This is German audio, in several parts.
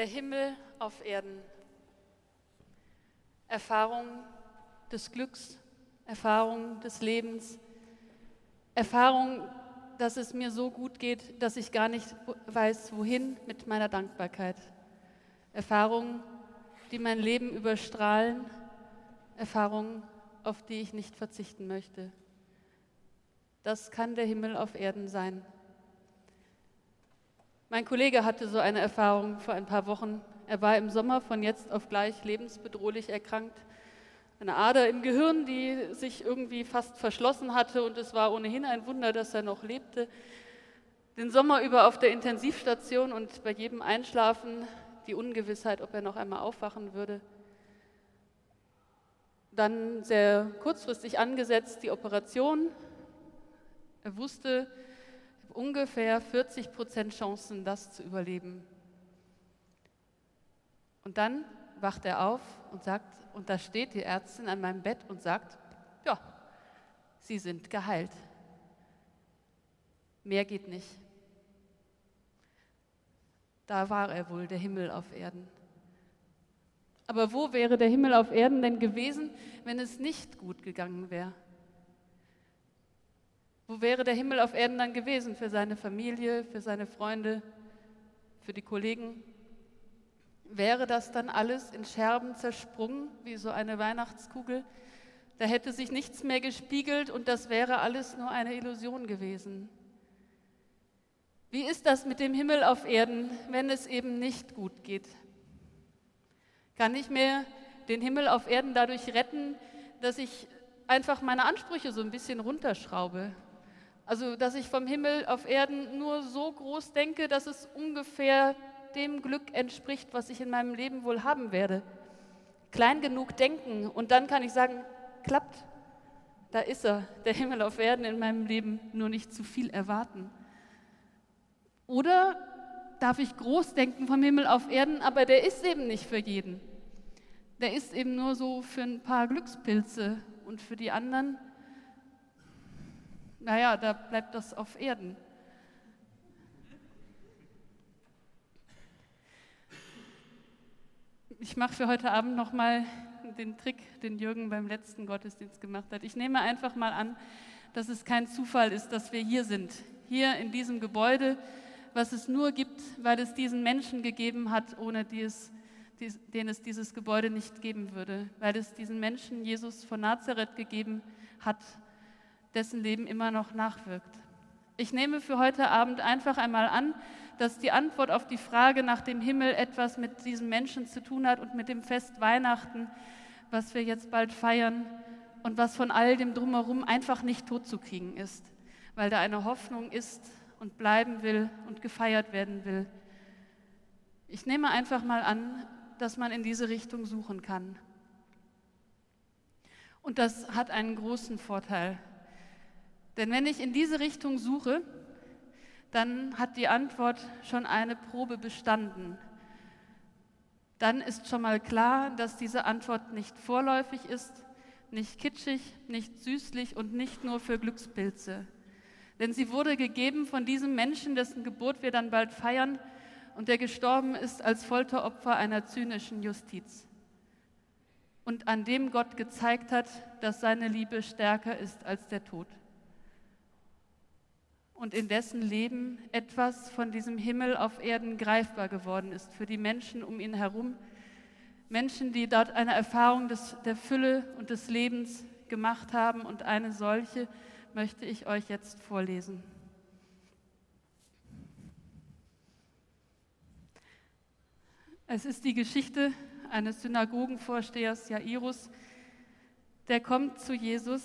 Der Himmel auf Erden. Erfahrung des Glücks, Erfahrung des Lebens, Erfahrung, dass es mir so gut geht, dass ich gar nicht weiß, wohin mit meiner Dankbarkeit. Erfahrungen, die mein Leben überstrahlen, Erfahrungen, auf die ich nicht verzichten möchte. Das kann der Himmel auf Erden sein. Mein Kollege hatte so eine Erfahrung vor ein paar Wochen. Er war im Sommer von jetzt auf gleich lebensbedrohlich erkrankt. Eine Ader im Gehirn, die sich irgendwie fast verschlossen hatte und es war ohnehin ein Wunder, dass er noch lebte. Den Sommer über auf der Intensivstation und bei jedem Einschlafen die Ungewissheit, ob er noch einmal aufwachen würde. Dann sehr kurzfristig angesetzt die Operation. Er wusste, ungefähr 40 Prozent Chancen, das zu überleben. Und dann wacht er auf und sagt, und da steht die Ärztin an meinem Bett und sagt, ja, Sie sind geheilt. Mehr geht nicht. Da war er wohl, der Himmel auf Erden. Aber wo wäre der Himmel auf Erden denn gewesen, wenn es nicht gut gegangen wäre? Wo wäre der Himmel auf Erden dann gewesen für seine Familie, für seine Freunde, für die Kollegen? Wäre das dann alles in Scherben zersprungen, wie so eine Weihnachtskugel? Da hätte sich nichts mehr gespiegelt und das wäre alles nur eine Illusion gewesen. Wie ist das mit dem Himmel auf Erden, wenn es eben nicht gut geht? Kann ich mir den Himmel auf Erden dadurch retten, dass ich einfach meine Ansprüche so ein bisschen runterschraube also, dass ich vom Himmel auf Erden nur so groß denke, dass es ungefähr dem Glück entspricht, was ich in meinem Leben wohl haben werde. Klein genug denken und dann kann ich sagen, klappt. Da ist er, der Himmel auf Erden in meinem Leben, nur nicht zu viel erwarten. Oder darf ich groß denken vom Himmel auf Erden, aber der ist eben nicht für jeden. Der ist eben nur so für ein paar Glückspilze und für die anderen naja, da bleibt das auf Erden. Ich mache für heute Abend nochmal den Trick, den Jürgen beim letzten Gottesdienst gemacht hat. Ich nehme einfach mal an, dass es kein Zufall ist, dass wir hier sind, hier in diesem Gebäude, was es nur gibt, weil es diesen Menschen gegeben hat, ohne die es, die, den es dieses Gebäude nicht geben würde, weil es diesen Menschen Jesus von Nazareth gegeben hat, dessen Leben immer noch nachwirkt. Ich nehme für heute Abend einfach einmal an, dass die Antwort auf die Frage nach dem Himmel etwas mit diesem Menschen zu tun hat und mit dem Fest Weihnachten, was wir jetzt bald feiern und was von all dem drumherum einfach nicht totzukriegen ist, weil da eine Hoffnung ist und bleiben will und gefeiert werden will. Ich nehme einfach mal an, dass man in diese Richtung suchen kann. Und das hat einen großen Vorteil. Denn wenn ich in diese Richtung suche, dann hat die Antwort schon eine Probe bestanden. Dann ist schon mal klar, dass diese Antwort nicht vorläufig ist, nicht kitschig, nicht süßlich und nicht nur für Glückspilze. Denn sie wurde gegeben von diesem Menschen, dessen Geburt wir dann bald feiern und der gestorben ist als Folteropfer einer zynischen Justiz. Und an dem Gott gezeigt hat, dass seine Liebe stärker ist als der Tod und in dessen Leben etwas von diesem Himmel auf Erden greifbar geworden ist für die Menschen um ihn herum. Menschen, die dort eine Erfahrung des, der Fülle und des Lebens gemacht haben und eine solche möchte ich euch jetzt vorlesen. Es ist die Geschichte eines Synagogenvorstehers Jairus, der kommt zu Jesus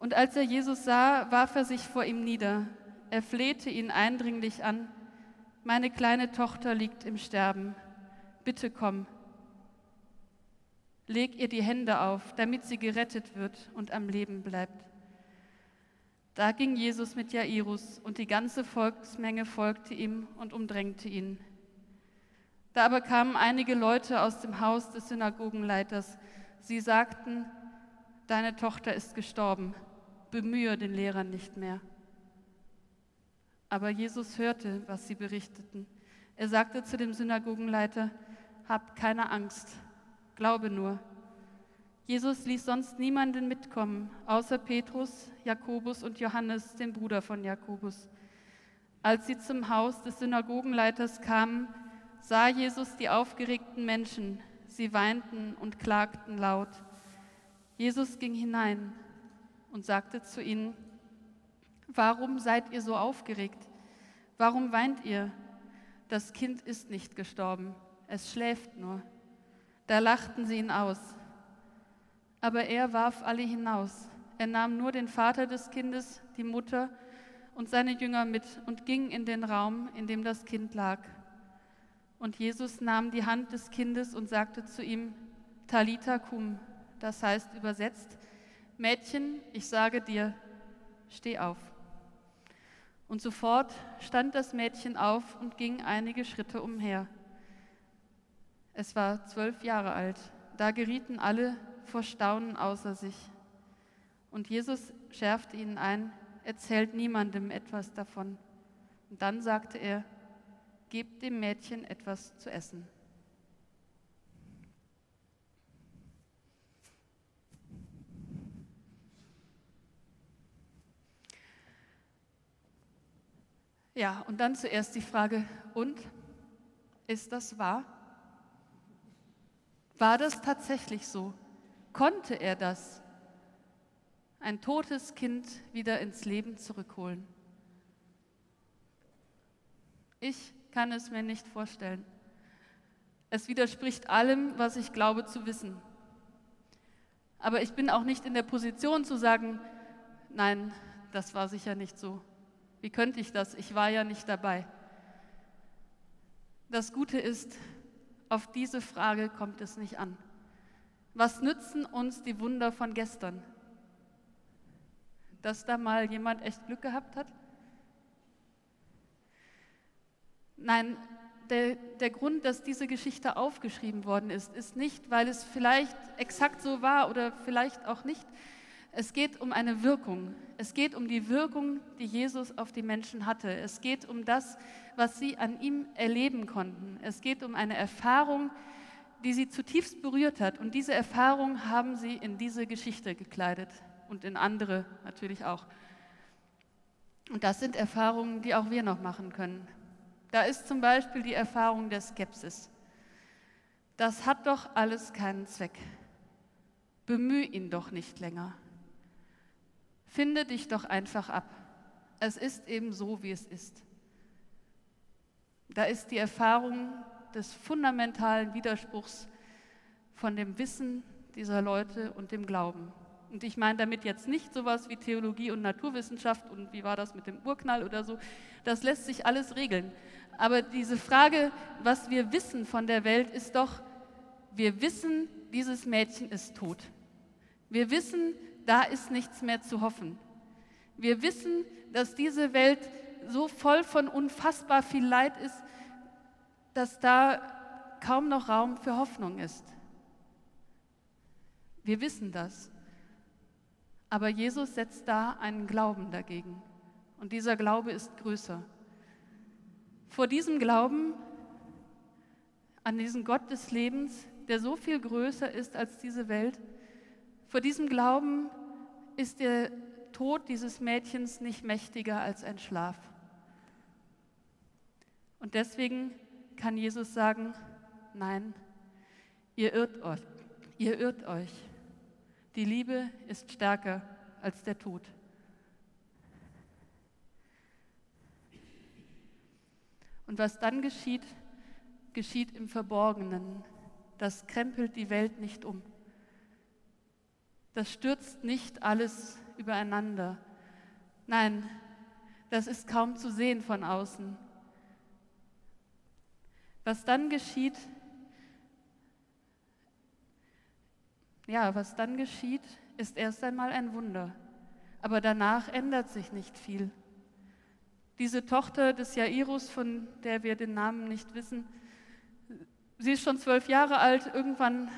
und als er Jesus sah, warf er sich vor ihm nieder. Er flehte ihn eindringlich an. Meine kleine Tochter liegt im Sterben. Bitte komm. Leg ihr die Hände auf, damit sie gerettet wird und am Leben bleibt. Da ging Jesus mit Jairus und die ganze Volksmenge folgte ihm und umdrängte ihn. Da aber kamen einige Leute aus dem Haus des Synagogenleiters. Sie sagten, deine Tochter ist gestorben bemühe den Lehrer nicht mehr. Aber Jesus hörte, was sie berichteten. Er sagte zu dem Synagogenleiter, Hab keine Angst, glaube nur. Jesus ließ sonst niemanden mitkommen, außer Petrus, Jakobus und Johannes, den Bruder von Jakobus. Als sie zum Haus des Synagogenleiters kamen, sah Jesus die aufgeregten Menschen. Sie weinten und klagten laut. Jesus ging hinein und sagte zu ihnen, Warum seid ihr so aufgeregt? Warum weint ihr? Das Kind ist nicht gestorben, es schläft nur. Da lachten sie ihn aus. Aber er warf alle hinaus. Er nahm nur den Vater des Kindes, die Mutter und seine Jünger mit und ging in den Raum, in dem das Kind lag. Und Jesus nahm die Hand des Kindes und sagte zu ihm, Talita cum, das heißt übersetzt, Mädchen, ich sage dir, steh auf. Und sofort stand das Mädchen auf und ging einige Schritte umher. Es war zwölf Jahre alt. Da gerieten alle vor Staunen außer sich. Und Jesus schärfte ihnen ein, erzählt niemandem etwas davon. Und dann sagte er, gebt dem Mädchen etwas zu essen. Ja, und dann zuerst die Frage, und ist das wahr? War das tatsächlich so? Konnte er das? Ein totes Kind wieder ins Leben zurückholen? Ich kann es mir nicht vorstellen. Es widerspricht allem, was ich glaube zu wissen. Aber ich bin auch nicht in der Position zu sagen, nein, das war sicher nicht so. Wie könnte ich das? Ich war ja nicht dabei. Das Gute ist, auf diese Frage kommt es nicht an. Was nützen uns die Wunder von gestern? Dass da mal jemand echt Glück gehabt hat? Nein, der, der, Grund, dass diese Geschichte aufgeschrieben worden ist, ist nicht, weil es vielleicht exakt so war oder vielleicht auch nicht, es geht um eine Wirkung. Es geht um die Wirkung, die Jesus auf die Menschen hatte. Es geht um das, was sie an ihm erleben konnten. Es geht um eine Erfahrung, die sie zutiefst berührt hat. Und diese Erfahrung haben sie in diese Geschichte gekleidet und in andere natürlich auch. Und das sind Erfahrungen, die auch wir noch machen können. Da ist zum Beispiel die Erfahrung der Skepsis. Das hat doch alles keinen Zweck. Bemühe ihn doch nicht länger. Finde dich doch einfach ab. Es ist eben so, wie es ist. Da ist die Erfahrung des fundamentalen Widerspruchs von dem Wissen dieser Leute und dem Glauben. Und ich meine damit jetzt nicht sowas wie Theologie und Naturwissenschaft und wie war das mit dem Urknall oder so. Das lässt sich alles regeln. Aber diese Frage, was wir wissen von der Welt, ist doch, wir wissen, dieses Mädchen ist tot. Wir wissen, da ist nichts mehr zu hoffen. Wir wissen, dass diese Welt so voll von unfassbar viel Leid ist, dass da kaum noch Raum für Hoffnung ist. Wir wissen das. Aber Jesus setzt da einen Glauben dagegen. Und dieser Glaube ist größer. Vor diesem Glauben an diesen Gott des Lebens, der so viel größer ist als diese Welt, vor diesem Glauben ist der Tod dieses Mädchens nicht mächtiger als ein Schlaf. Und deswegen kann Jesus sagen, nein, ihr irrt euch, ihr irrt euch. Die Liebe ist stärker als der Tod. Und was dann geschieht, geschieht im Verborgenen. Das krempelt die Welt nicht um. Das stürzt nicht alles übereinander. Nein, das ist kaum zu sehen von außen. Was dann geschieht, ja, was dann geschieht, ist erst einmal ein Wunder. Aber danach ändert sich nicht viel. Diese Tochter des Jairus, von der wir den Namen nicht wissen, sie ist schon zwölf Jahre alt, irgendwann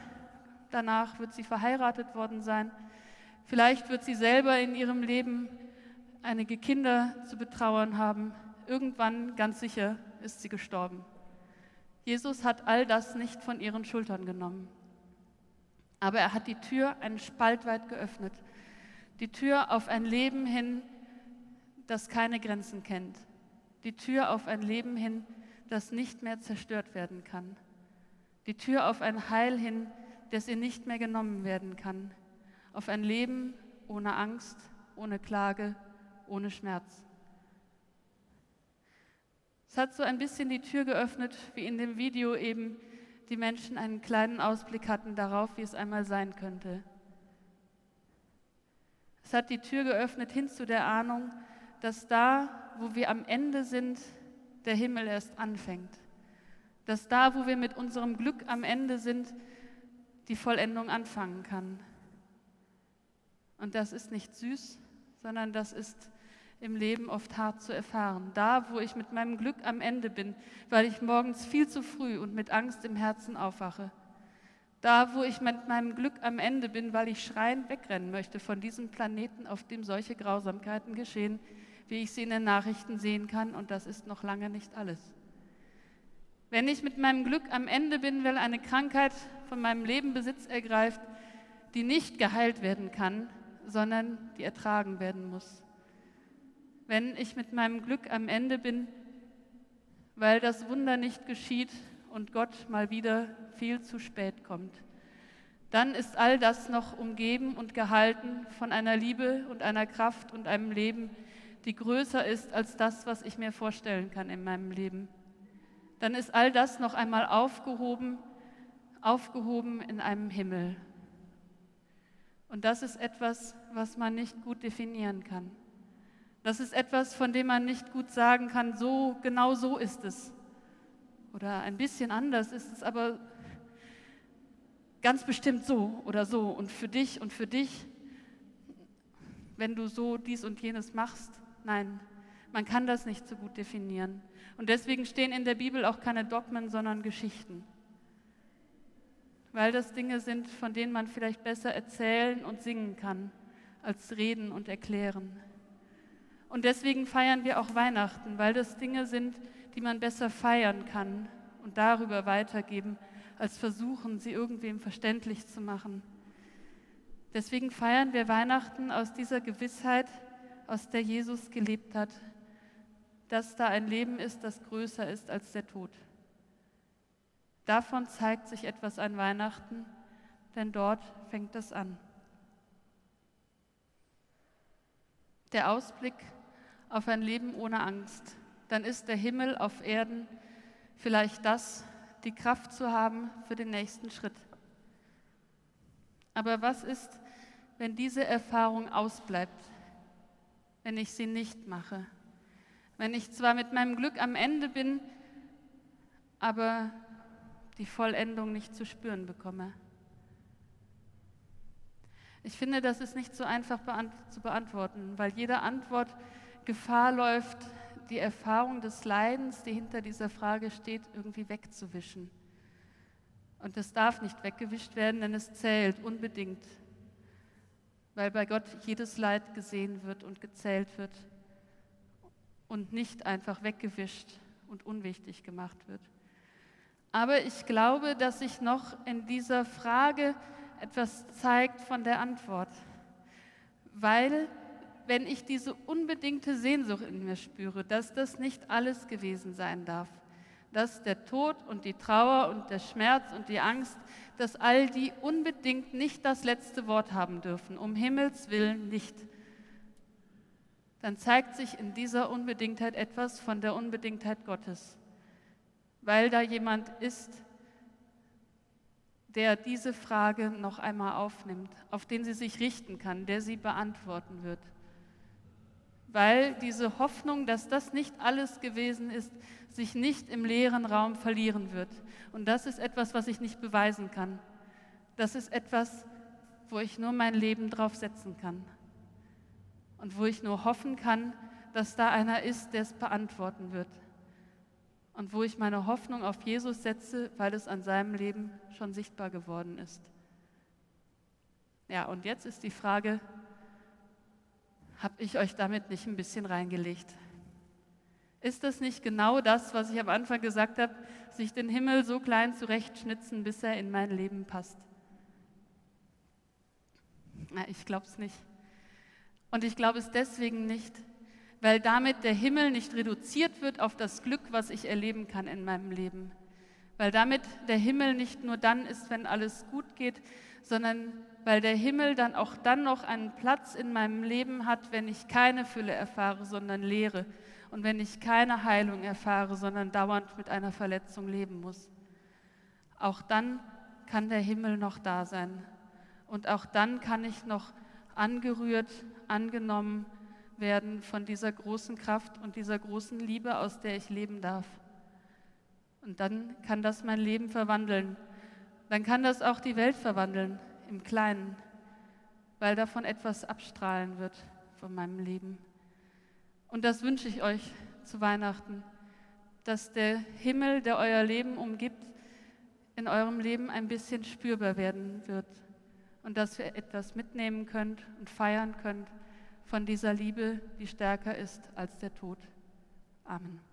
danach wird sie verheiratet worden sein. Vielleicht wird sie selber in ihrem Leben einige Kinder zu betrauern haben. Irgendwann, ganz sicher, ist sie gestorben. Jesus hat all das nicht von ihren Schultern genommen. Aber er hat die Tür einen Spalt weit geöffnet. Die Tür auf ein Leben hin, das keine Grenzen kennt. Die Tür auf ein Leben hin, das nicht mehr zerstört werden kann. Die Tür auf ein Heil hin, das ihr nicht mehr genommen werden kann. Auf ein Leben ohne Angst, ohne Klage, ohne Schmerz. Es hat so ein bisschen die Tür geöffnet, wie in dem Video eben die Menschen einen kleinen Ausblick hatten darauf, wie es einmal sein könnte. Es hat die Tür geöffnet hin zu der Ahnung, dass da, wo wir am Ende sind, der Himmel erst anfängt. Dass da, wo wir mit unserem Glück am Ende sind, die Vollendung anfangen kann. Und das ist nicht süß, sondern das ist im Leben oft hart zu erfahren. Da, wo ich mit meinem Glück am Ende bin, weil ich morgens viel zu früh und mit Angst im Herzen aufwache. Da, wo ich mit meinem Glück am Ende bin, weil ich schreiend wegrennen möchte von diesem Planeten, auf dem solche Grausamkeiten geschehen, wie ich sie in den Nachrichten sehen kann. Und das ist noch lange nicht alles. Wenn ich mit meinem Glück am Ende bin, weil eine Krankheit von meinem Leben Besitz ergreift, die nicht geheilt werden kann, sondern die ertragen werden muss wenn ich mit meinem Glück am Ende bin, weil das Wunder nicht geschieht und Gott mal wieder viel zu spät kommt. Dann ist all das noch umgeben und gehalten von einer Liebe und einer Kraft und einem Leben, die größer ist als das, was ich mir vorstellen kann in meinem Leben. Dann ist all das noch einmal aufgehoben, aufgehoben in einem Himmel. Und das ist etwas, was man nicht gut definieren kann. Das ist etwas, von dem man nicht gut sagen kann, so genau so ist es. Oder ein bisschen anders ist es, aber ganz bestimmt so oder so. Und für dich und für dich, wenn du so dies und jenes machst, nein, man kann das nicht so gut definieren. Und deswegen stehen in der Bibel auch keine Dogmen, sondern Geschichten. Weil das Dinge sind, von denen man vielleicht besser erzählen und singen kann, als reden und erklären. Und deswegen feiern wir auch Weihnachten, weil das Dinge sind, die man besser feiern kann und darüber weitergeben, als versuchen, sie irgendwem verständlich zu machen. Deswegen feiern wir Weihnachten aus dieser Gewissheit, aus der Jesus gelebt hat, dass da ein Leben ist, das größer ist als der Tod. Davon zeigt sich etwas an Weihnachten, denn dort fängt es an. Der Ausblick auf ein Leben ohne Angst, dann ist der Himmel auf Erden vielleicht das, die Kraft zu haben für den nächsten Schritt. Aber was ist, wenn diese Erfahrung ausbleibt, wenn ich sie nicht mache? Wenn ich zwar mit meinem Glück am Ende bin, aber die Vollendung nicht zu spüren bekomme. Ich finde, das ist nicht so einfach zu beantworten, weil jede Antwort Gefahr läuft, die Erfahrung des Leidens, die hinter dieser Frage steht, irgendwie wegzuwischen. Und das darf nicht weggewischt werden, denn es zählt unbedingt, weil bei Gott jedes Leid gesehen wird und gezählt wird und nicht einfach weggewischt und unwichtig gemacht wird. Aber ich glaube, dass sich noch in dieser Frage etwas zeigt von der Antwort, weil wenn ich diese unbedingte Sehnsucht in mir spüre, dass das nicht alles gewesen sein darf, dass der Tod und die Trauer und der Schmerz und die Angst, dass all die unbedingt nicht das letzte Wort haben dürfen, um Himmels willen nicht, dann zeigt sich in dieser Unbedingtheit etwas von der Unbedingtheit Gottes, weil da jemand ist, der diese Frage noch einmal aufnimmt, auf den sie sich richten kann, der sie beantworten wird weil diese Hoffnung, dass das nicht alles gewesen ist, sich nicht im leeren Raum verlieren wird. Und das ist etwas, was ich nicht beweisen kann. Das ist etwas, wo ich nur mein Leben drauf setzen kann. Und wo ich nur hoffen kann, dass da einer ist, der es beantworten wird. Und wo ich meine Hoffnung auf Jesus setze, weil es an seinem Leben schon sichtbar geworden ist. Ja, und jetzt ist die Frage, habe ich euch damit nicht ein bisschen reingelegt? Ist das nicht genau das, was ich am Anfang gesagt habe, sich den Himmel so klein zurechtschnitzen, bis er in mein Leben passt? Na, ich glaube es nicht. Und ich glaube es deswegen nicht, weil damit der Himmel nicht reduziert wird auf das Glück, was ich erleben kann in meinem Leben. Weil damit der Himmel nicht nur dann ist, wenn alles gut geht, sondern weil der Himmel dann auch dann noch einen Platz in meinem Leben hat, wenn ich keine Fülle erfahre, sondern Leere und wenn ich keine Heilung erfahre, sondern dauernd mit einer Verletzung leben muss. Auch dann kann der Himmel noch da sein und auch dann kann ich noch angerührt, angenommen werden von dieser großen Kraft und dieser großen Liebe, aus der ich leben darf. Und dann kann das mein Leben verwandeln. Dann kann das auch die Welt verwandeln im Kleinen, weil davon etwas abstrahlen wird von meinem Leben. Und das wünsche ich euch zu Weihnachten, dass der Himmel, der euer Leben umgibt, in eurem Leben ein bisschen spürbar werden wird und dass ihr etwas mitnehmen könnt und feiern könnt von dieser Liebe, die stärker ist als der Tod. Amen.